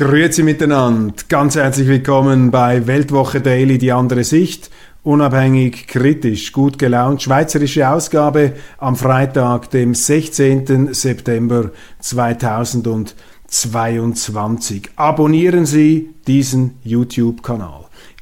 Grüezi miteinander. Ganz herzlich willkommen bei Weltwoche Daily, die andere Sicht. Unabhängig, kritisch, gut gelaunt. Schweizerische Ausgabe am Freitag, dem 16. September 2022. Abonnieren Sie diesen YouTube-Kanal.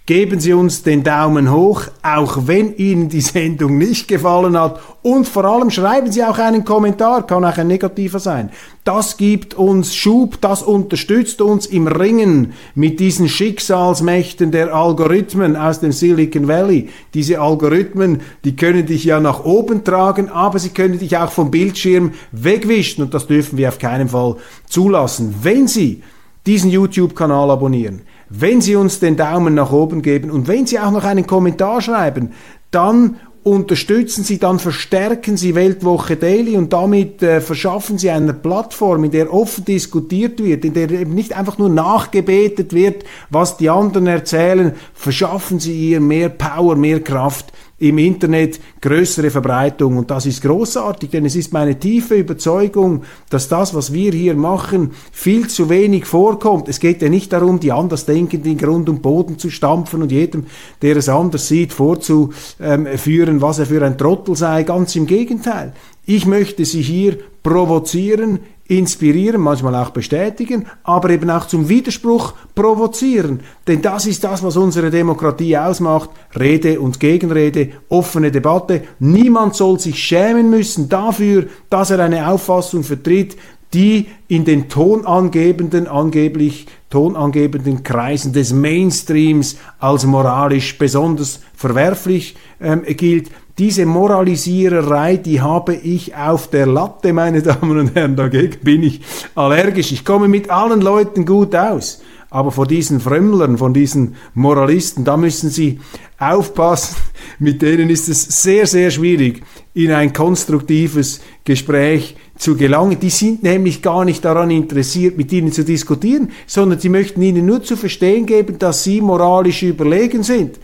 Geben Sie uns den Daumen hoch, auch wenn Ihnen die Sendung nicht gefallen hat. Und vor allem schreiben Sie auch einen Kommentar, kann auch ein negativer sein. Das gibt uns Schub, das unterstützt uns im Ringen mit diesen Schicksalsmächten der Algorithmen aus dem Silicon Valley. Diese Algorithmen, die können dich ja nach oben tragen, aber sie können dich auch vom Bildschirm wegwischen und das dürfen wir auf keinen Fall zulassen. Wenn Sie diesen YouTube-Kanal abonnieren, wenn Sie uns den Daumen nach oben geben und wenn Sie auch noch einen Kommentar schreiben, dann unterstützen Sie, dann verstärken Sie Weltwoche Daily und damit äh, verschaffen Sie eine Plattform, in der offen diskutiert wird, in der eben nicht einfach nur nachgebetet wird, was die anderen erzählen, verschaffen Sie ihr mehr Power, mehr Kraft im Internet größere Verbreitung. Und das ist großartig, denn es ist meine tiefe Überzeugung, dass das, was wir hier machen, viel zu wenig vorkommt. Es geht ja nicht darum, die Andersdenkenden in Grund und Boden zu stampfen und jedem, der es anders sieht, vorzuführen, was er für ein Trottel sei. Ganz im Gegenteil. Ich möchte Sie hier provozieren, inspirieren, manchmal auch bestätigen, aber eben auch zum Widerspruch provozieren. Denn das ist das, was unsere Demokratie ausmacht. Rede und Gegenrede, offene Debatte. Niemand soll sich schämen müssen dafür, dass er eine Auffassung vertritt, die in den tonangebenden, angeblich tonangebenden Kreisen des Mainstreams als moralisch besonders verwerflich ähm, gilt. Diese Moralisiererei, die habe ich auf der Latte, meine Damen und Herren, dagegen bin ich allergisch. Ich komme mit allen Leuten gut aus. Aber vor diesen Frömmlern, von diesen Moralisten, da müssen Sie aufpassen. Mit denen ist es sehr, sehr schwierig, in ein konstruktives Gespräch zu gelangen. Die sind nämlich gar nicht daran interessiert, mit ihnen zu diskutieren, sondern sie möchten ihnen nur zu verstehen geben, dass sie moralisch überlegen sind.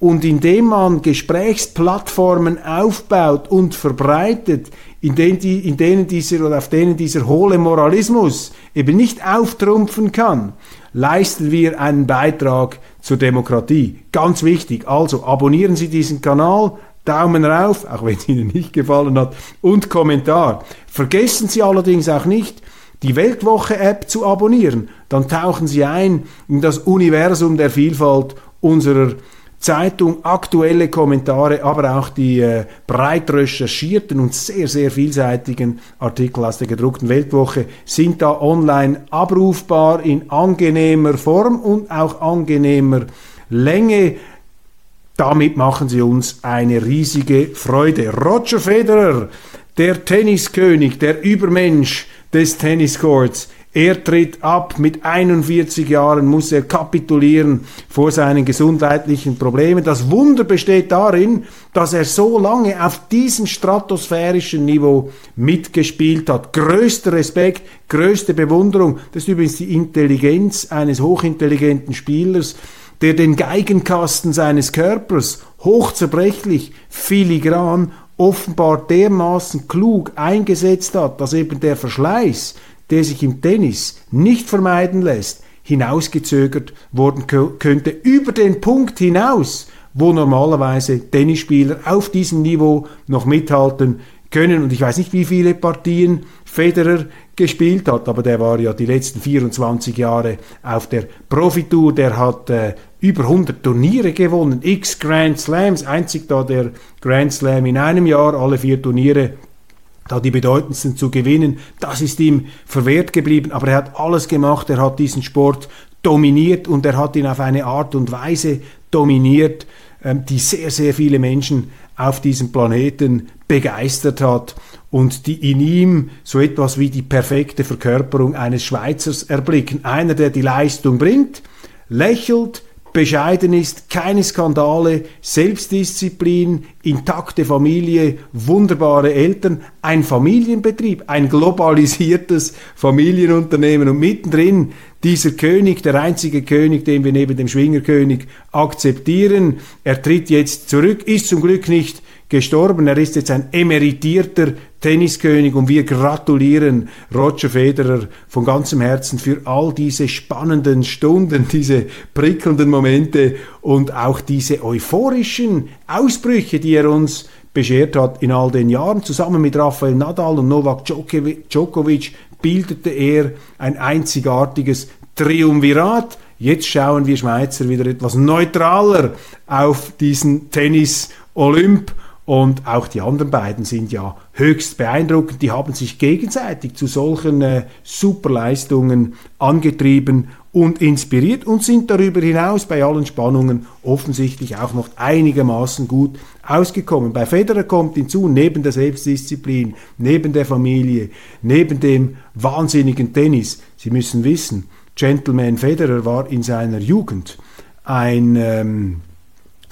Und indem man Gesprächsplattformen aufbaut und verbreitet, in denen, die, in denen dieser oder auf denen dieser hohle Moralismus eben nicht auftrumpfen kann, leisten wir einen Beitrag zur Demokratie. Ganz wichtig. Also abonnieren Sie diesen Kanal, Daumen rauf, auch wenn es Ihnen nicht gefallen hat, und Kommentar. Vergessen Sie allerdings auch nicht, die Weltwoche-App zu abonnieren. Dann tauchen Sie ein in das Universum der Vielfalt unserer Zeitung, aktuelle Kommentare, aber auch die äh, breit recherchierten und sehr, sehr vielseitigen Artikel aus der gedruckten Weltwoche sind da online abrufbar in angenehmer Form und auch angenehmer Länge. Damit machen sie uns eine riesige Freude. Roger Federer, der Tenniskönig, der Übermensch des Tenniscourts, er tritt ab, mit 41 Jahren muss er kapitulieren vor seinen gesundheitlichen Problemen. Das Wunder besteht darin, dass er so lange auf diesem stratosphärischen Niveau mitgespielt hat. Größter Respekt, größte Bewunderung. Das ist übrigens die Intelligenz eines hochintelligenten Spielers, der den Geigenkasten seines Körpers hochzerbrechlich, filigran, offenbar dermaßen klug eingesetzt hat, dass eben der Verschleiß der sich im Tennis nicht vermeiden lässt, hinausgezögert worden könnte über den Punkt hinaus, wo normalerweise Tennisspieler auf diesem Niveau noch mithalten können. Und ich weiß nicht, wie viele Partien Federer gespielt hat, aber der war ja die letzten 24 Jahre auf der Profitour. Der hat äh, über 100 Turniere gewonnen, x Grand Slams, einzig da der Grand Slam in einem Jahr, alle vier Turniere da die bedeutendsten zu gewinnen, das ist ihm verwehrt geblieben, aber er hat alles gemacht, er hat diesen Sport dominiert und er hat ihn auf eine Art und Weise dominiert, ähm, die sehr, sehr viele Menschen auf diesem Planeten begeistert hat und die in ihm so etwas wie die perfekte Verkörperung eines Schweizers erblicken. Einer, der die Leistung bringt, lächelt, bescheiden ist, keine Skandale, Selbstdisziplin, intakte Familie, wunderbare Eltern, ein Familienbetrieb, ein globalisiertes Familienunternehmen und mittendrin dieser König, der einzige König, den wir neben dem Schwingerkönig akzeptieren. Er tritt jetzt zurück, ist zum Glück nicht gestorben. Er ist jetzt ein emeritierter Tenniskönig und wir gratulieren Roger Federer von ganzem Herzen für all diese spannenden Stunden, diese prickelnden Momente und auch diese euphorischen Ausbrüche, die er uns beschert hat in all den Jahren. Zusammen mit Rafael Nadal und Novak Djokovic bildete er ein einzigartiges Triumvirat. Jetzt schauen wir Schweizer wieder etwas neutraler auf diesen Tennis Olymp und auch die anderen beiden sind ja höchst beeindruckend. Die haben sich gegenseitig zu solchen äh, Superleistungen angetrieben und inspiriert und sind darüber hinaus bei allen Spannungen offensichtlich auch noch einigermaßen gut ausgekommen. Bei Federer kommt hinzu, neben der Selbstdisziplin, neben der Familie, neben dem wahnsinnigen Tennis, Sie müssen wissen, Gentleman Federer war in seiner Jugend ein ähm,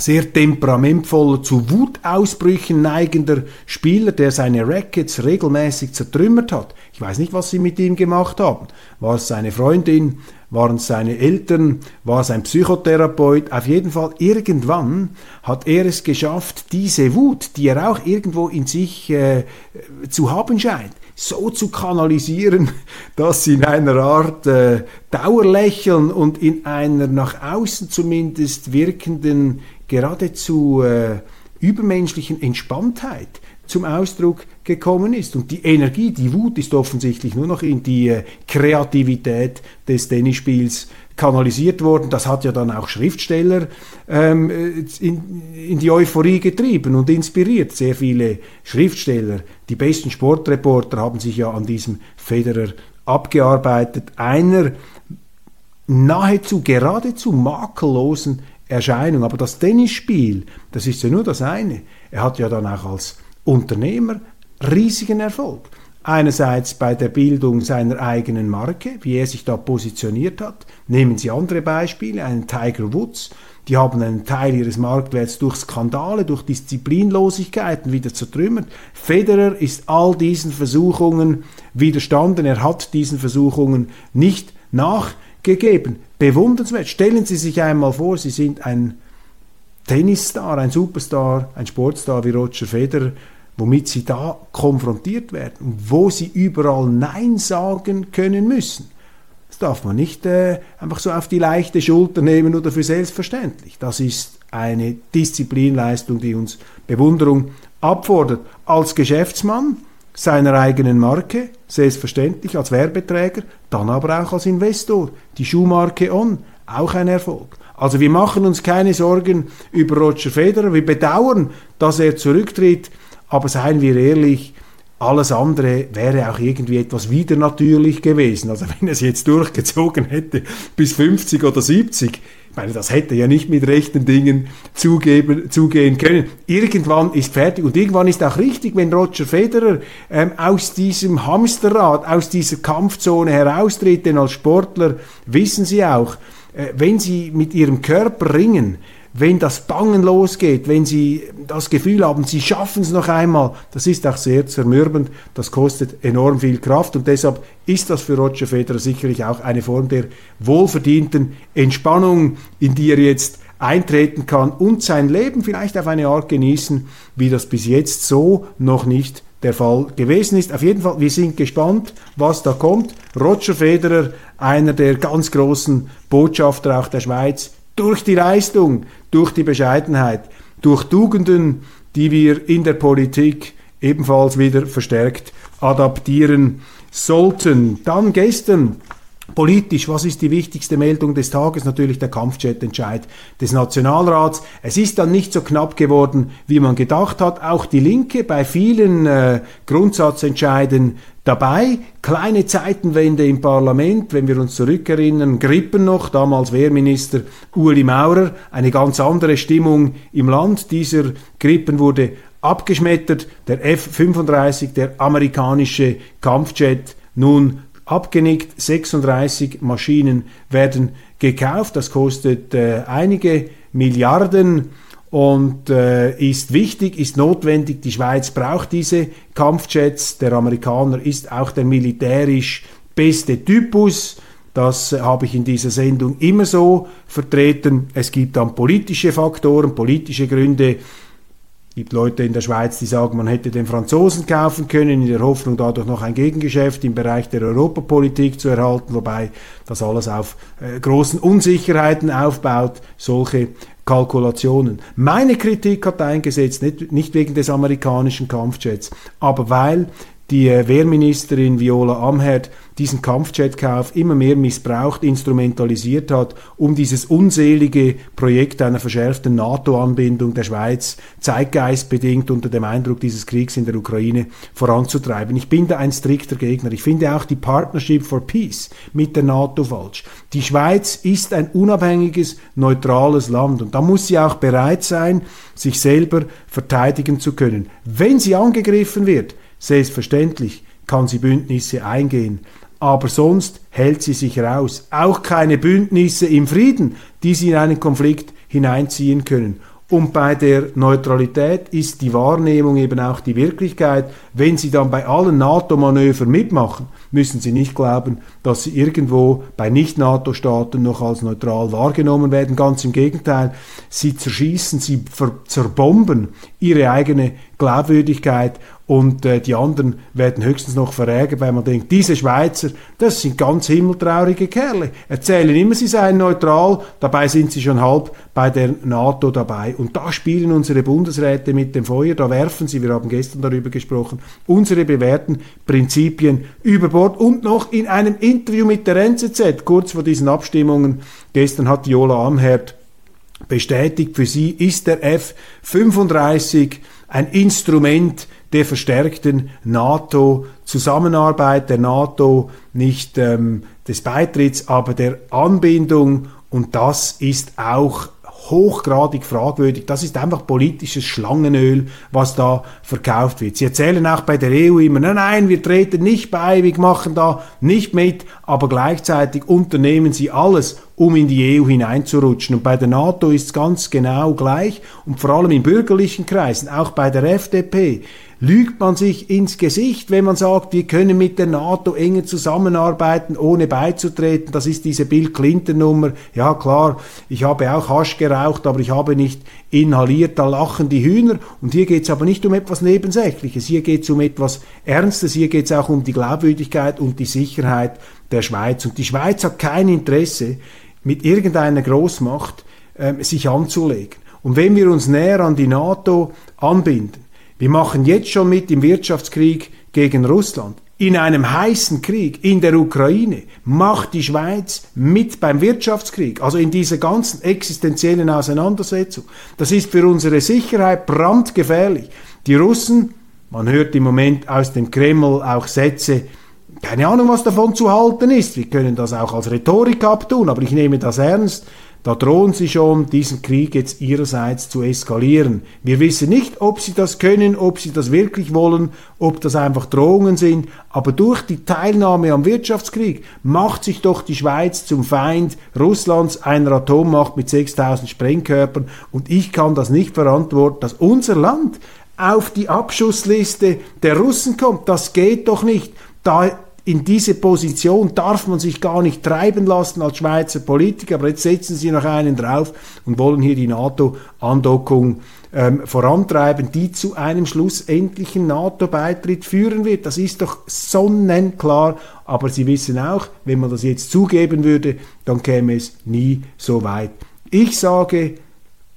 sehr temperamentvoller, zu Wutausbrüchen neigender Spieler, der seine Rackets regelmäßig zertrümmert hat. Ich weiß nicht, was sie mit ihm gemacht haben. War es seine Freundin? Waren es seine Eltern? War es ein Psychotherapeut? Auf jeden Fall, irgendwann hat er es geschafft, diese Wut, die er auch irgendwo in sich äh, zu haben scheint, so zu kanalisieren, dass sie in einer Art äh, Dauerlächeln und in einer nach außen zumindest wirkenden geradezu äh, übermenschlichen Entspanntheit zum Ausdruck gekommen ist. Und die Energie, die Wut ist offensichtlich nur noch in die äh, Kreativität des Tennisspiels kanalisiert worden. Das hat ja dann auch Schriftsteller ähm, äh, in, in, die Euphorie getrieben und inspiriert. Sehr viele Schriftsteller, die besten Sportreporter haben sich ja an diesem Federer abgearbeitet. Einer nahezu geradezu makellosen Erscheinung. Aber das Tennisspiel, das ist ja nur das eine. Er hat ja dann auch als Unternehmer riesigen Erfolg. Einerseits bei der Bildung seiner eigenen Marke, wie er sich da positioniert hat. Nehmen Sie andere Beispiele, einen Tiger Woods. Die haben einen Teil ihres Marktwerts durch Skandale, durch Disziplinlosigkeiten wieder zertrümmert. Federer ist all diesen Versuchungen widerstanden. Er hat diesen Versuchungen nicht nachgegeben bewundernswert. Stellen Sie sich einmal vor, Sie sind ein Tennisstar, ein Superstar, ein Sportstar wie Roger Federer, womit Sie da konfrontiert werden, wo Sie überall Nein sagen können müssen. Das darf man nicht äh, einfach so auf die leichte Schulter nehmen oder für selbstverständlich. Das ist eine Disziplinleistung, die uns Bewunderung abfordert. Als Geschäftsmann seiner eigenen Marke, selbstverständlich als Werbeträger, dann aber auch als Investor. Die Schuhmarke On, auch ein Erfolg. Also wir machen uns keine Sorgen über Roger Federer, wir bedauern, dass er zurücktritt, aber seien wir ehrlich, alles andere wäre auch irgendwie etwas wieder natürlich gewesen. Also wenn er es jetzt durchgezogen hätte bis 50 oder 70, meine, das hätte ja nicht mit rechten Dingen zugeben, zugehen können. Irgendwann ist fertig und irgendwann ist auch richtig, wenn Roger Federer ähm, aus diesem Hamsterrad, aus dieser Kampfzone heraustritt, denn als Sportler wissen sie auch, äh, wenn sie mit ihrem Körper ringen, wenn das Bangen losgeht, wenn Sie das Gefühl haben, Sie schaffen es noch einmal, das ist auch sehr zermürbend, das kostet enorm viel Kraft und deshalb ist das für Roger Federer sicherlich auch eine Form der wohlverdienten Entspannung, in die er jetzt eintreten kann und sein Leben vielleicht auf eine Art genießen, wie das bis jetzt so noch nicht der Fall gewesen ist. Auf jeden Fall, wir sind gespannt, was da kommt. Roger Federer, einer der ganz großen Botschafter auch der Schweiz, durch die Leistung, durch die Bescheidenheit, durch Tugenden, die wir in der Politik ebenfalls wieder verstärkt adaptieren sollten. Dann gestern Politisch, was ist die wichtigste Meldung des Tages? Natürlich der Kampfjet-Entscheid des Nationalrats. Es ist dann nicht so knapp geworden, wie man gedacht hat. Auch die Linke bei vielen äh, Grundsatzentscheiden dabei. Kleine Zeitenwende im Parlament, wenn wir uns zurückerinnern, Grippen noch, damals Wehrminister Uli Maurer, eine ganz andere Stimmung im Land. Dieser Grippen wurde abgeschmettert. Der F-35, der amerikanische Kampfjet, nun abgenickt. 36 Maschinen werden gekauft. Das kostet äh, einige Milliarden und äh, ist wichtig, ist notwendig. Die Schweiz braucht diese Kampfjets. Der Amerikaner ist auch der militärisch beste Typus. Das äh, habe ich in dieser Sendung immer so vertreten. Es gibt dann politische Faktoren, politische Gründe, gibt Leute in der Schweiz, die sagen, man hätte den Franzosen kaufen können, in der Hoffnung, dadurch noch ein Gegengeschäft im Bereich der Europapolitik zu erhalten, wobei das alles auf äh, großen Unsicherheiten aufbaut, solche Kalkulationen. Meine Kritik hat eingesetzt, nicht, nicht wegen des amerikanischen Kampfjets, aber weil die äh, Wehrministerin Viola Amherd diesen Kampfjetkauf immer mehr missbraucht, instrumentalisiert hat, um dieses unselige Projekt einer verschärften NATO-Anbindung der Schweiz zeitgeistbedingt unter dem Eindruck dieses Kriegs in der Ukraine voranzutreiben. Ich bin da ein strikter Gegner. Ich finde auch die Partnership for Peace mit der NATO falsch. Die Schweiz ist ein unabhängiges, neutrales Land und da muss sie auch bereit sein, sich selber verteidigen zu können. Wenn sie angegriffen wird, Selbstverständlich kann sie Bündnisse eingehen, aber sonst hält sie sich raus. Auch keine Bündnisse im Frieden, die sie in einen Konflikt hineinziehen können. Und bei der Neutralität ist die Wahrnehmung eben auch die Wirklichkeit. Wenn Sie dann bei allen NATO-Manövern mitmachen, müssen Sie nicht glauben, dass Sie irgendwo bei Nicht-NATO-Staaten noch als neutral wahrgenommen werden. Ganz im Gegenteil, Sie zerschießen, Sie zerbomben Ihre eigene Glaubwürdigkeit und äh, die anderen werden höchstens noch verärgert, weil man denkt, diese Schweizer, das sind ganz himmeltraurige Kerle, erzählen immer, sie seien neutral, dabei sind sie schon halb bei der NATO dabei. Und da spielen unsere Bundesräte mit dem Feuer, da werfen sie, wir haben gestern darüber gesprochen, unsere bewährten Prinzipien über Bord. Und noch in einem Interview mit der NZZ, kurz vor diesen Abstimmungen, gestern hat Jola Amherd bestätigt, für sie ist der F-35 ein Instrument der verstärkten NATO-Zusammenarbeit, der NATO nicht ähm, des Beitritts, aber der Anbindung und das ist auch hochgradig fragwürdig. Das ist einfach politisches Schlangenöl, was da verkauft wird. Sie erzählen auch bei der EU immer, nein, nein, wir treten nicht bei, wir machen da nicht mit, aber gleichzeitig unternehmen sie alles, um in die EU hineinzurutschen. Und bei der NATO ist es ganz genau gleich und vor allem in bürgerlichen Kreisen, auch bei der FDP lügt man sich ins Gesicht, wenn man sagt, wir können mit der NATO enger zusammenarbeiten, ohne beizutreten. Das ist diese Bill Clinton-Nummer. Ja klar, ich habe auch Hasch geraucht, aber ich habe nicht inhaliert. Da lachen die Hühner. Und hier geht es aber nicht um etwas Nebensächliches. Hier geht es um etwas Ernstes. Hier geht es auch um die Glaubwürdigkeit und die Sicherheit der Schweiz. Und die Schweiz hat kein Interesse, mit irgendeiner Großmacht äh, sich anzulegen. Und wenn wir uns näher an die NATO anbinden, wir machen jetzt schon mit im Wirtschaftskrieg gegen Russland. In einem heißen Krieg in der Ukraine macht die Schweiz mit beim Wirtschaftskrieg, also in dieser ganzen existenziellen Auseinandersetzung. Das ist für unsere Sicherheit brandgefährlich. Die Russen, man hört im Moment aus dem Kreml auch Sätze, keine Ahnung, was davon zu halten ist. Wir können das auch als Rhetorik abtun, aber ich nehme das ernst. Da drohen sie schon, diesen Krieg jetzt ihrerseits zu eskalieren. Wir wissen nicht, ob sie das können, ob sie das wirklich wollen, ob das einfach Drohungen sind, aber durch die Teilnahme am Wirtschaftskrieg macht sich doch die Schweiz zum Feind Russlands, einer Atommacht mit 6000 Sprengkörpern und ich kann das nicht verantworten, dass unser Land auf die Abschussliste der Russen kommt. Das geht doch nicht. Da in diese Position darf man sich gar nicht treiben lassen als Schweizer Politiker, aber jetzt setzen sie noch einen drauf und wollen hier die NATO-Andockung ähm, vorantreiben, die zu einem schlussendlichen NATO-Beitritt führen wird. Das ist doch sonnenklar, aber Sie wissen auch, wenn man das jetzt zugeben würde, dann käme es nie so weit. Ich sage,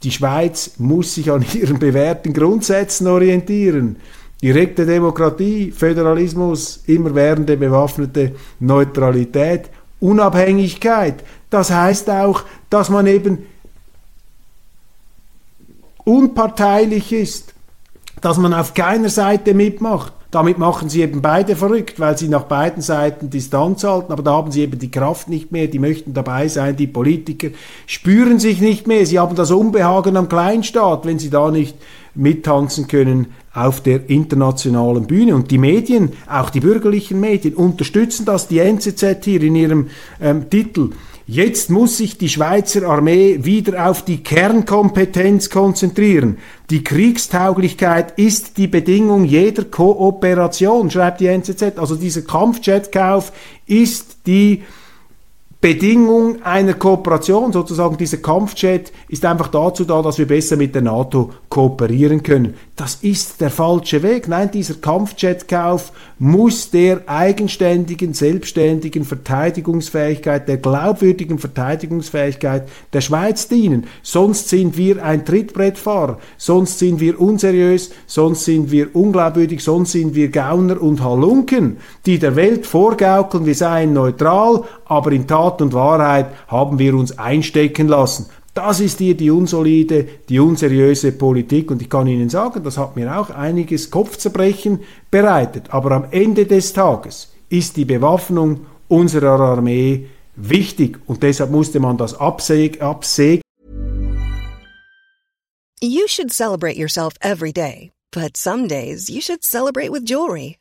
die Schweiz muss sich an ihren bewährten Grundsätzen orientieren. Direkte Demokratie, Föderalismus, immerwährende bewaffnete Neutralität Unabhängigkeit. Das heißt auch, dass man eben unparteilich ist, dass man auf keiner Seite mitmacht. Damit machen sie eben beide verrückt, weil sie nach beiden Seiten Distanz halten, aber da haben sie eben die Kraft nicht mehr, die möchten dabei sein, die Politiker spüren sich nicht mehr, sie haben das Unbehagen am Kleinstaat, wenn sie da nicht mittanzen können auf der internationalen Bühne. Und die Medien, auch die bürgerlichen Medien, unterstützen das. Die NZZ hier in ihrem ähm, Titel Jetzt muss sich die Schweizer Armee wieder auf die Kernkompetenz konzentrieren. Die Kriegstauglichkeit ist die Bedingung jeder Kooperation, schreibt die NZZ. Also dieser Kampfjetkauf ist die Bedingung einer Kooperation, sozusagen dieser Kampfjet, ist einfach dazu da, dass wir besser mit der NATO kooperieren können. Das ist der falsche Weg. Nein, dieser Kampfjetkauf muss der eigenständigen, selbstständigen Verteidigungsfähigkeit, der glaubwürdigen Verteidigungsfähigkeit der Schweiz dienen. Sonst sind wir ein Trittbrettfahrer, sonst sind wir unseriös, sonst sind wir unglaubwürdig, sonst sind wir Gauner und Halunken, die der Welt vorgaukeln, wir seien neutral, aber in Tat und Wahrheit haben wir uns einstecken lassen. Das ist hier die unsolide, die unseriöse Politik. Und ich kann Ihnen sagen, das hat mir auch einiges Kopfzerbrechen bereitet. Aber am Ende des Tages ist die Bewaffnung unserer Armee wichtig. Und deshalb musste man das absägen. Absäg you should celebrate yourself every day. But some days you should celebrate with jewelry.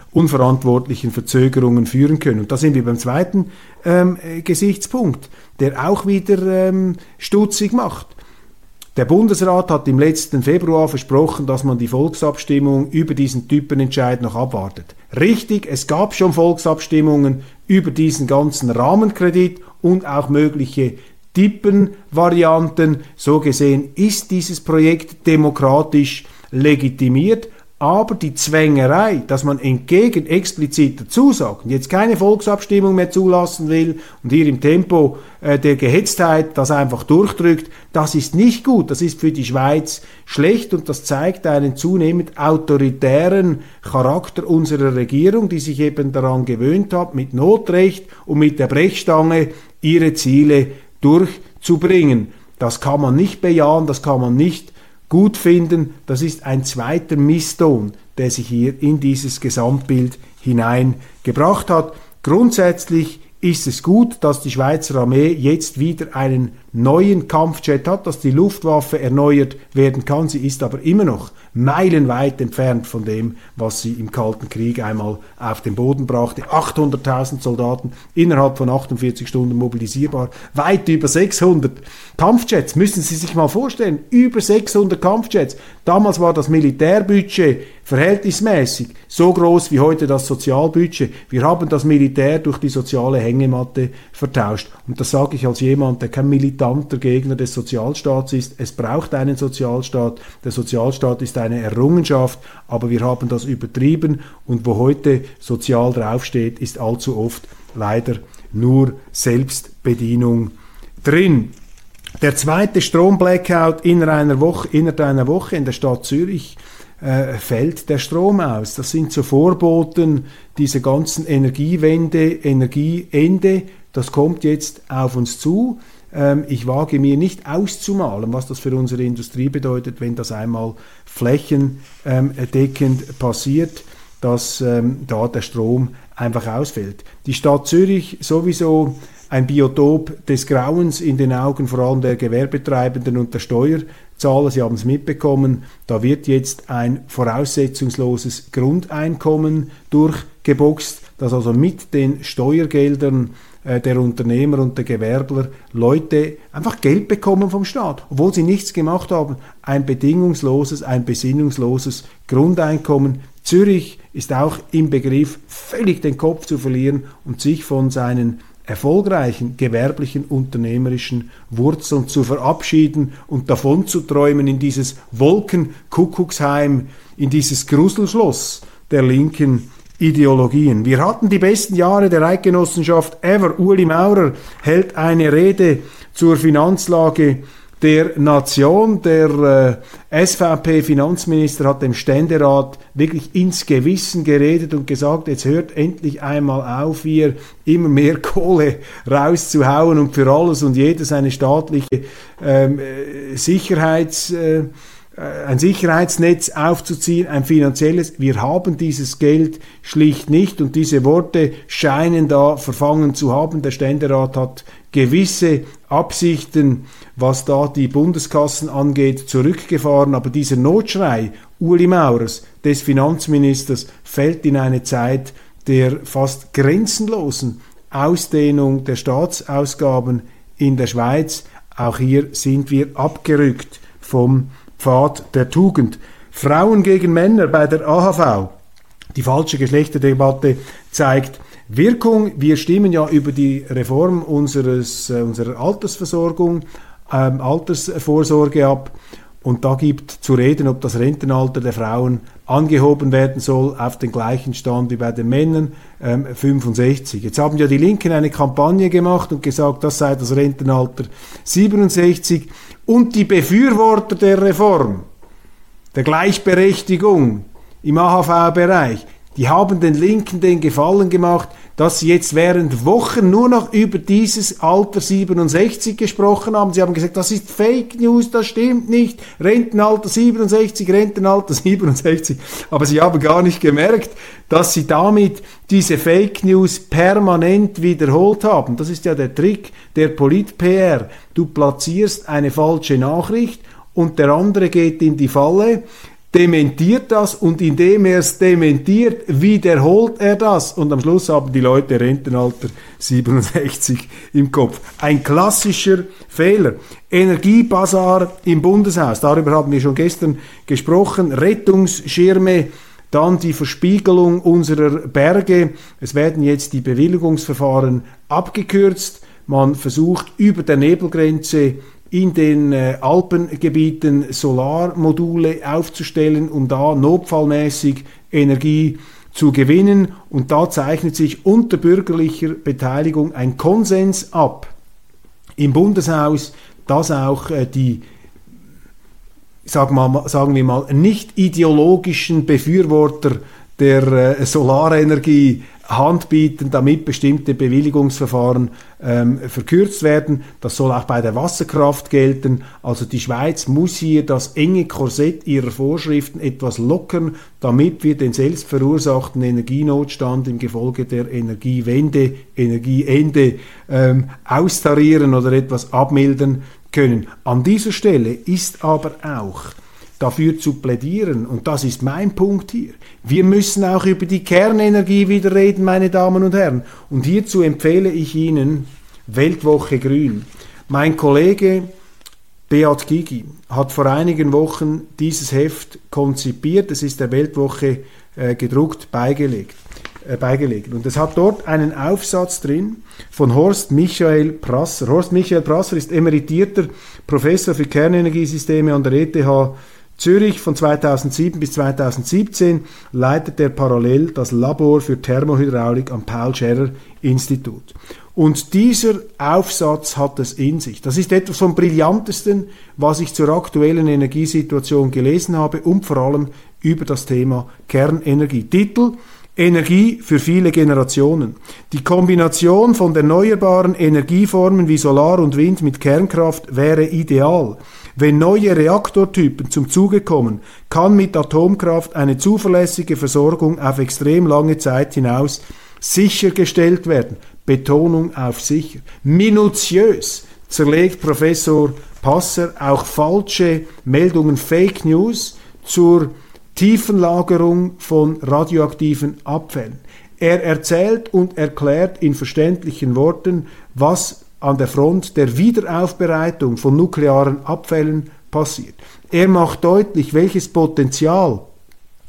unverantwortlichen Verzögerungen führen können. Und da sind wir beim zweiten ähm, Gesichtspunkt, der auch wieder ähm, stutzig macht. Der Bundesrat hat im letzten Februar versprochen, dass man die Volksabstimmung über diesen Typenentscheid noch abwartet. Richtig, es gab schon Volksabstimmungen über diesen ganzen Rahmenkredit und auch mögliche Typenvarianten. So gesehen ist dieses Projekt demokratisch legitimiert, aber die Zwängerei, dass man entgegen expliziter Zusagen jetzt keine Volksabstimmung mehr zulassen will und hier im Tempo äh, der Gehetztheit das einfach durchdrückt, das ist nicht gut, das ist für die Schweiz schlecht und das zeigt einen zunehmend autoritären Charakter unserer Regierung, die sich eben daran gewöhnt hat, mit Notrecht und mit der Brechstange ihre Ziele durchzubringen. Das kann man nicht bejahen, das kann man nicht gut finden. Das ist ein zweiter Misston, der sich hier in dieses Gesamtbild hineingebracht hat. Grundsätzlich ist es gut, dass die Schweizer Armee jetzt wieder einen neuen Kampfjet hat, dass die Luftwaffe erneuert werden kann. Sie ist aber immer noch meilenweit entfernt von dem, was sie im Kalten Krieg einmal auf den Boden brachte. 800.000 Soldaten innerhalb von 48 Stunden mobilisierbar, weit über 600 Kampfjets. Müssen Sie sich mal vorstellen, über 600 Kampfjets. Damals war das Militärbudget verhältnismäßig so groß wie heute das Sozialbudget. Wir haben das Militär durch die soziale Hängematte vertauscht. Und das sage ich als jemand, der kein militanter Gegner des Sozialstaats ist. Es braucht einen Sozialstaat. Der Sozialstaat ist eine Errungenschaft, aber wir haben das übertrieben und wo heute sozial draufsteht, ist allzu oft leider nur Selbstbedienung drin. Der zweite Stromblackout innerhalb einer Woche, innerhalb einer Woche in der Stadt Zürich äh, fällt der Strom aus. Das sind so Vorboten dieser ganzen Energiewende, Energieende. Das kommt jetzt auf uns zu. Ähm, ich wage mir nicht auszumalen, was das für unsere Industrie bedeutet, wenn das einmal flächendeckend passiert, dass ähm, da der Strom einfach ausfällt. Die Stadt Zürich sowieso ein Biotop des Grauens in den Augen vor allem der Gewerbetreibenden und der Steuerzahler. Sie haben es mitbekommen, da wird jetzt ein voraussetzungsloses Grundeinkommen durchgeboxt, das also mit den Steuergeldern der Unternehmer und der Gewerbler Leute einfach Geld bekommen vom Staat, obwohl sie nichts gemacht haben. Ein bedingungsloses, ein besinnungsloses Grundeinkommen. Zürich ist auch im Begriff, völlig den Kopf zu verlieren und sich von seinen erfolgreichen gewerblichen unternehmerischen Wurzeln zu verabschieden und davon zu träumen in dieses Wolkenkuckucksheim, in dieses Gruselschloss der linken Ideologien. Wir hatten die besten Jahre der Eidgenossenschaft ever. Uli Maurer hält eine Rede zur Finanzlage der Nation. Der äh, SVP-Finanzminister hat dem Ständerat wirklich ins Gewissen geredet und gesagt, jetzt hört endlich einmal auf, hier immer mehr Kohle rauszuhauen und für alles und jedes eine staatliche ähm, äh, Sicherheits... Äh, ein Sicherheitsnetz aufzuziehen, ein finanzielles. Wir haben dieses Geld schlicht nicht und diese Worte scheinen da verfangen zu haben. Der Ständerat hat gewisse Absichten, was da die Bundeskassen angeht, zurückgefahren. Aber dieser Notschrei Uli Maurers, des Finanzministers, fällt in eine Zeit der fast grenzenlosen Ausdehnung der Staatsausgaben in der Schweiz. Auch hier sind wir abgerückt vom Pfad der Tugend. Frauen gegen Männer bei der AHV. Die falsche Geschlechterdebatte zeigt, Wirkung, wir stimmen ja über die Reform unseres, äh, unserer Altersversorgung, ähm, Altersvorsorge ab. Und da gibt zu reden, ob das Rentenalter der Frauen angehoben werden soll auf den gleichen Stand wie bei den Männern, ähm, 65. Jetzt haben ja die Linken eine Kampagne gemacht und gesagt, das sei das Rentenalter 67. Und die Befürworter der Reform, der Gleichberechtigung im AHV-Bereich, die haben den Linken den Gefallen gemacht, dass sie jetzt während Wochen nur noch über dieses Alter 67 gesprochen haben. Sie haben gesagt, das ist Fake News, das stimmt nicht. Rentenalter 67, Rentenalter 67. Aber sie haben gar nicht gemerkt, dass sie damit diese Fake News permanent wiederholt haben. Das ist ja der Trick der Polit-PR. Du platzierst eine falsche Nachricht und der andere geht in die Falle dementiert das und indem er es dementiert, wiederholt er das und am Schluss haben die Leute Rentenalter 67 im Kopf. Ein klassischer Fehler. Energiebazar im Bundeshaus, darüber haben wir schon gestern gesprochen, Rettungsschirme, dann die Verspiegelung unserer Berge. Es werden jetzt die Bewilligungsverfahren abgekürzt. Man versucht über der Nebelgrenze in den äh, Alpengebieten Solarmodule aufzustellen, um da notfallmäßig Energie zu gewinnen. Und da zeichnet sich unter bürgerlicher Beteiligung ein Konsens ab im Bundeshaus, dass auch äh, die sagen, wir mal, nicht ideologischen Befürworter der äh, Solarenergie Hand bieten, damit bestimmte Bewilligungsverfahren ähm, verkürzt werden. Das soll auch bei der Wasserkraft gelten. Also die Schweiz muss hier das enge Korsett ihrer Vorschriften etwas lockern, damit wir den selbstverursachten Energienotstand im Gefolge der Energiewende, Energieende ähm, austarieren oder etwas abmildern können. An dieser Stelle ist aber auch dafür zu plädieren, und das ist mein Punkt hier, wir müssen auch über die Kernenergie wieder reden, meine Damen und Herren. Und hierzu empfehle ich Ihnen Weltwoche Grün. Mein Kollege Beat Gigi hat vor einigen Wochen dieses Heft konzipiert. Es ist der Weltwoche äh, gedruckt beigelegt, äh, beigelegt. Und es hat dort einen Aufsatz drin von Horst Michael Prasser. Horst Michael Prasser ist emeritierter Professor für Kernenergiesysteme an der ETH Zürich von 2007 bis 2017 leitet er parallel das Labor für Thermohydraulik am Paul Scherrer Institut. Und dieser Aufsatz hat es in sich. Das ist etwas vom Brillantesten, was ich zur aktuellen Energiesituation gelesen habe und vor allem über das Thema Kernenergie. Titel Energie für viele Generationen. Die Kombination von erneuerbaren Energieformen wie Solar und Wind mit Kernkraft wäre ideal. Wenn neue Reaktortypen zum Zuge kommen, kann mit Atomkraft eine zuverlässige Versorgung auf extrem lange Zeit hinaus sichergestellt werden. Betonung auf sicher. Minutiös zerlegt Professor Passer auch falsche Meldungen, Fake News zur Tiefenlagerung von radioaktiven Abfällen. Er erzählt und erklärt in verständlichen Worten, was an der Front der Wiederaufbereitung von nuklearen Abfällen passiert. Er macht deutlich, welches Potenzial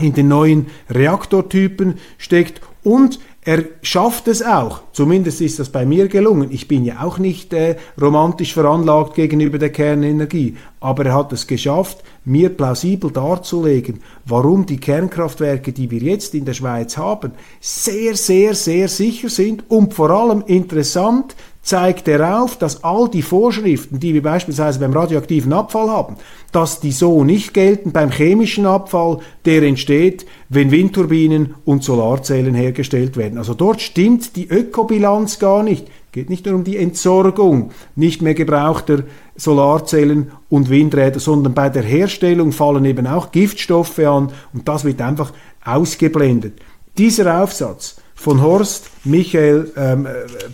in den neuen Reaktortypen steckt und er schafft es auch, zumindest ist das bei mir gelungen. Ich bin ja auch nicht äh, romantisch veranlagt gegenüber der Kernenergie, aber er hat es geschafft, mir plausibel darzulegen, warum die Kernkraftwerke, die wir jetzt in der Schweiz haben, sehr, sehr, sehr sicher sind und vor allem interessant zeigt er auf, dass all die Vorschriften, die wir beispielsweise beim radioaktiven Abfall haben, dass die so nicht gelten beim chemischen Abfall, der entsteht, wenn Windturbinen und Solarzellen hergestellt werden. Also dort stimmt die Ökobilanz gar nicht. Geht nicht nur um die Entsorgung nicht mehr gebrauchter Solarzellen und Windräder, sondern bei der Herstellung fallen eben auch Giftstoffe an und das wird einfach ausgeblendet. Dieser Aufsatz von Horst Michael ähm,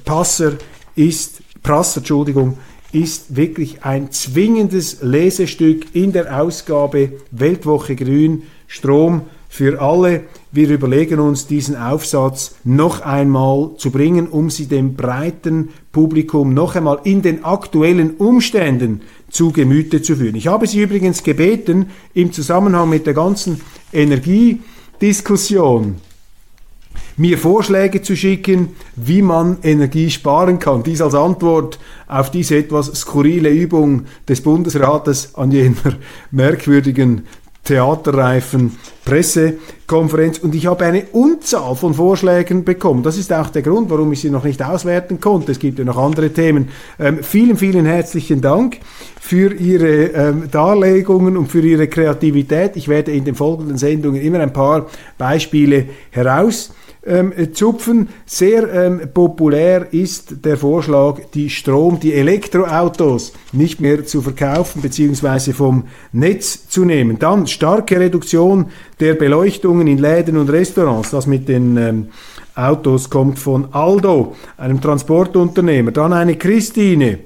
Passer ist, Prasser, Entschuldigung, ist wirklich ein zwingendes Lesestück in der Ausgabe Weltwoche Grün, Strom für alle. Wir überlegen uns, diesen Aufsatz noch einmal zu bringen, um sie dem breiten Publikum noch einmal in den aktuellen Umständen zu Gemüte zu führen. Ich habe Sie übrigens gebeten, im Zusammenhang mit der ganzen Energiediskussion mir Vorschläge zu schicken, wie man Energie sparen kann. Dies als Antwort auf diese etwas skurrile Übung des Bundesrates an jener merkwürdigen theaterreifen Pressekonferenz und ich habe eine Unzahl von Vorschlägen bekommen. Das ist auch der Grund, warum ich sie noch nicht auswerten konnte. Es gibt ja noch andere Themen. Ähm, vielen, vielen herzlichen Dank für Ihre ähm, Darlegungen und für Ihre Kreativität. Ich werde in den folgenden Sendungen immer ein paar Beispiele heraus ähm, zupfen. Sehr ähm, populär ist der Vorschlag, die Strom, die Elektroautos nicht mehr zu verkaufen bzw. vom Netz zu nehmen. Dann starke Reduktion der Beleuchtungen in Läden und Restaurants. Das mit den ähm, Autos kommt von Aldo, einem Transportunternehmer. Dann eine Christine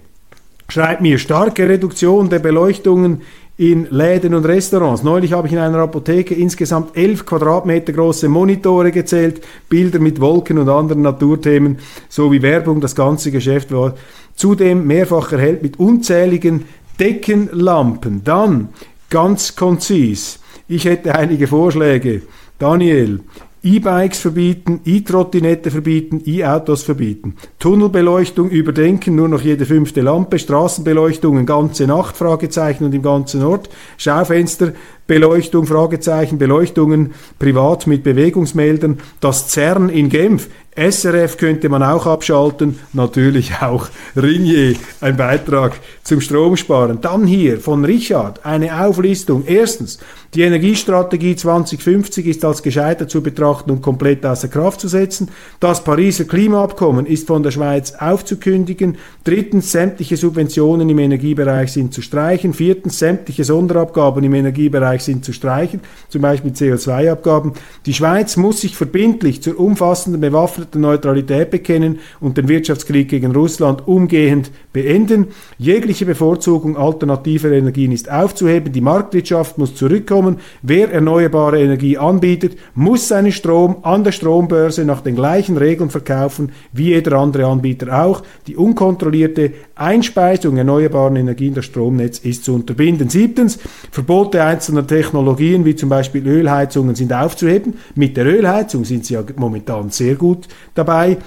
schreibt mir starke Reduktion der Beleuchtungen in Läden und Restaurants. Neulich habe ich in einer Apotheke insgesamt elf Quadratmeter große Monitore gezählt, Bilder mit Wolken und anderen Naturthemen sowie Werbung. Das ganze Geschäft war zudem mehrfach erhellt mit unzähligen Deckenlampen. Dann ganz konzis. Ich hätte einige Vorschläge. Daniel, E-Bikes verbieten, E-Trottinette verbieten, E-Autos verbieten. Tunnelbeleuchtung überdenken, nur noch jede fünfte Lampe, Straßenbeleuchtungen ganze Nacht, Fragezeichen und im ganzen Ort, Schaufensterbeleuchtung, Fragezeichen, Beleuchtungen privat mit Bewegungsmeldern, das CERN in Genf, SRF könnte man auch abschalten, natürlich auch Ringier, ein Beitrag zum Stromsparen. Dann hier von Richard eine Auflistung. Erstens, die Energiestrategie 2050 ist als gescheitert zu betrachten und komplett außer Kraft zu setzen. Das Pariser Klimaabkommen ist von der Schweiz aufzukündigen. Drittens, sämtliche Subventionen im Energiebereich sind zu streichen. Viertens, sämtliche Sonderabgaben im Energiebereich sind zu streichen, zum Beispiel CO2-Abgaben. Die Schweiz muss sich verbindlich zur umfassenden bewaffneten Neutralität bekennen und den Wirtschaftskrieg gegen Russland umgehend beenden. Jegliche Bevorzugung alternativer Energien ist aufzuheben. Die Marktwirtschaft muss zurückkommen kommen. Wer erneuerbare Energie anbietet, muss seinen Strom an der Strombörse nach den gleichen Regeln verkaufen wie jeder andere Anbieter auch. Die unkontrollierte Einspeisung erneuerbaren Energien in das Stromnetz ist zu unterbinden. Siebtens, Verbote einzelner Technologien wie zum Beispiel Ölheizungen sind aufzuheben. Mit der Ölheizung sind sie ja momentan sehr gut dabei.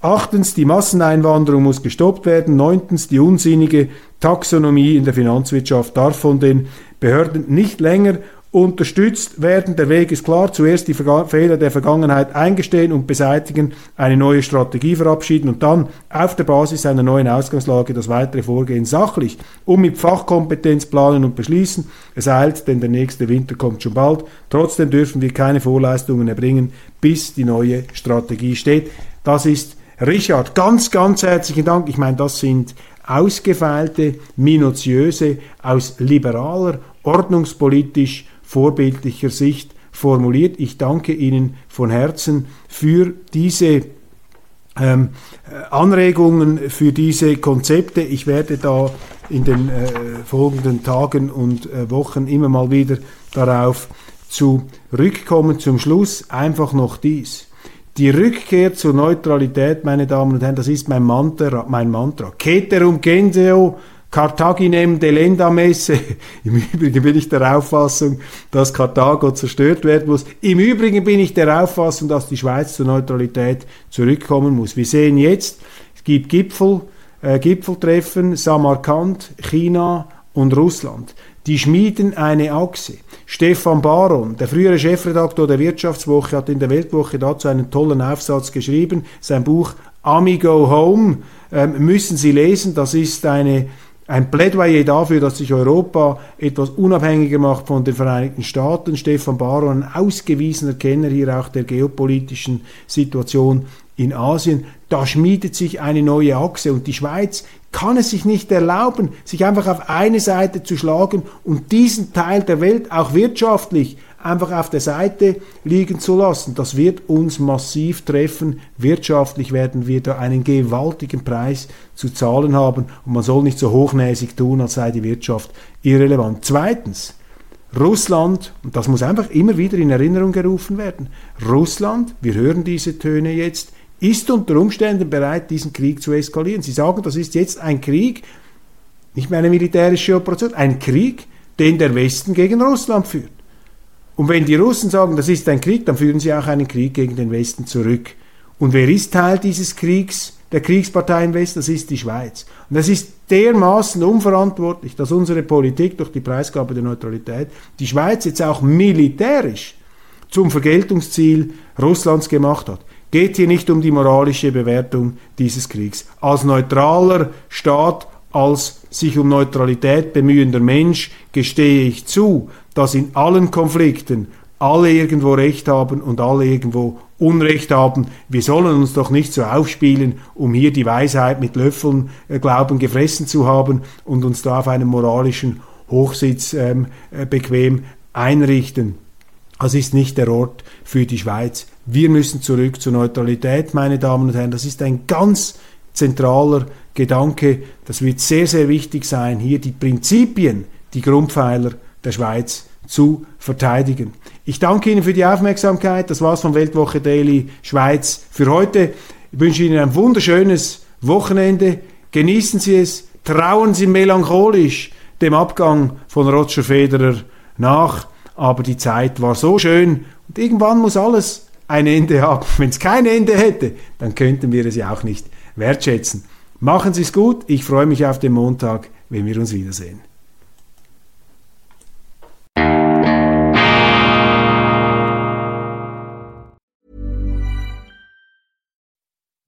Achtens, die Masseneinwanderung muss gestoppt werden. Neuntens, die unsinnige Taxonomie in der Finanzwirtschaft darf von den Behörden nicht länger unterstützt werden. Der Weg ist klar. Zuerst die Fehler der Vergangenheit eingestehen und beseitigen, eine neue Strategie verabschieden und dann auf der Basis einer neuen Ausgangslage das weitere Vorgehen sachlich und mit Fachkompetenz planen und beschließen. Es eilt, denn der nächste Winter kommt schon bald. Trotzdem dürfen wir keine Vorleistungen erbringen, bis die neue Strategie steht. Das ist Richard. Ganz, ganz herzlichen Dank. Ich meine, das sind ausgefeilte, minutiöse, aus liberaler, ordnungspolitisch vorbildlicher Sicht formuliert. Ich danke Ihnen von Herzen für diese ähm, Anregungen, für diese Konzepte. Ich werde da in den äh, folgenden Tagen und äh, Wochen immer mal wieder darauf zurückkommen. Zum Schluss einfach noch dies. Die Rückkehr zur Neutralität, meine Damen und Herren, das ist mein Mantra. Mein Mantra. Ceterum genseo Carthaginem delenda messe. Im Übrigen bin ich der Auffassung, dass Karthago zerstört werden muss. Im Übrigen bin ich der Auffassung, dass die Schweiz zur Neutralität zurückkommen muss. Wir sehen jetzt, es gibt Gipfel, äh, Gipfeltreffen, Samarkand, China und Russland. Die schmieden eine Achse. Stefan Baron, der frühere Chefredaktor der Wirtschaftswoche, hat in der Weltwoche dazu einen tollen Aufsatz geschrieben. Sein Buch Amigo Home ähm, müssen Sie lesen. Das ist eine ein Plädoyer dafür, dass sich Europa etwas unabhängiger macht von den Vereinigten Staaten. Stefan Baron, ein ausgewiesener Kenner hier auch der geopolitischen Situation in Asien. Da schmiedet sich eine neue Achse und die Schweiz kann es sich nicht erlauben, sich einfach auf eine Seite zu schlagen und diesen Teil der Welt auch wirtschaftlich einfach auf der Seite liegen zu lassen. Das wird uns massiv treffen. Wirtschaftlich werden wir da einen gewaltigen Preis zu zahlen haben und man soll nicht so hochnäsig tun, als sei die Wirtschaft irrelevant. Zweitens, Russland, und das muss einfach immer wieder in Erinnerung gerufen werden, Russland, wir hören diese Töne jetzt, ist unter Umständen bereit, diesen Krieg zu eskalieren. Sie sagen, das ist jetzt ein Krieg, nicht mehr eine militärische Operation, ein Krieg, den der Westen gegen Russland führt. Und wenn die Russen sagen, das ist ein Krieg, dann führen sie auch einen Krieg gegen den Westen zurück. Und wer ist Teil dieses Kriegs, der Kriegspartei im Westen? Das ist die Schweiz. Und das ist dermaßen unverantwortlich, dass unsere Politik durch die Preisgabe der Neutralität die Schweiz jetzt auch militärisch zum Vergeltungsziel Russlands gemacht hat. Geht hier nicht um die moralische Bewertung dieses Kriegs. Als neutraler Staat, als sich um Neutralität bemühender Mensch gestehe ich zu, dass in allen Konflikten alle irgendwo Recht haben und alle irgendwo Unrecht haben. Wir sollen uns doch nicht so aufspielen, um hier die Weisheit mit Löffeln äh, glauben gefressen zu haben und uns da auf einem moralischen Hochsitz ähm, äh, bequem einrichten. Das ist nicht der Ort für die Schweiz. Wir müssen zurück zur Neutralität, meine Damen und Herren. Das ist ein ganz zentraler Gedanke. Das wird sehr, sehr wichtig sein, hier die Prinzipien, die Grundpfeiler der Schweiz zu verteidigen. Ich danke Ihnen für die Aufmerksamkeit. Das war's von Weltwoche Daily Schweiz für heute. Ich wünsche Ihnen ein wunderschönes Wochenende. Genießen Sie es. Trauen Sie melancholisch dem Abgang von Roger Federer nach. Aber die Zeit war so schön und irgendwann muss alles ein Ende haben. Wenn es kein Ende hätte, dann könnten wir es ja auch nicht wertschätzen. Machen Sie es gut. Ich freue mich auf den Montag, wenn wir uns wiedersehen.